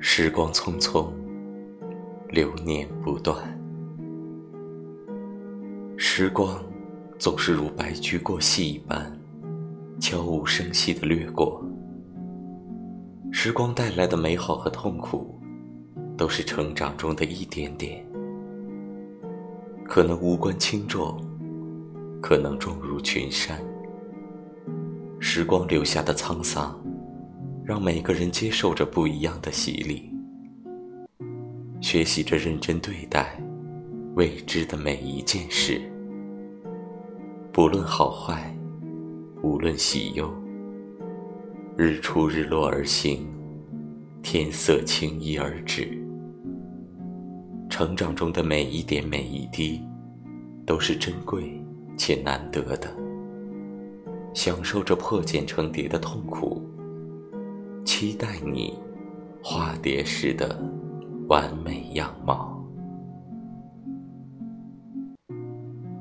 时光匆匆，流年不断，时光总是如白驹过隙一般，悄无声息地掠过。时光带来的美好和痛苦，都是成长中的一点点，可能无关轻重，可能重如群山。时光留下的沧桑。让每个人接受着不一样的洗礼，学习着认真对待未知的每一件事，不论好坏，无论喜忧，日出日落而行，天色轻移而止。成长中的每一点每一滴，都是珍贵且难得的。享受着破茧成蝶的痛苦。期待你化蝶时的完美样貌。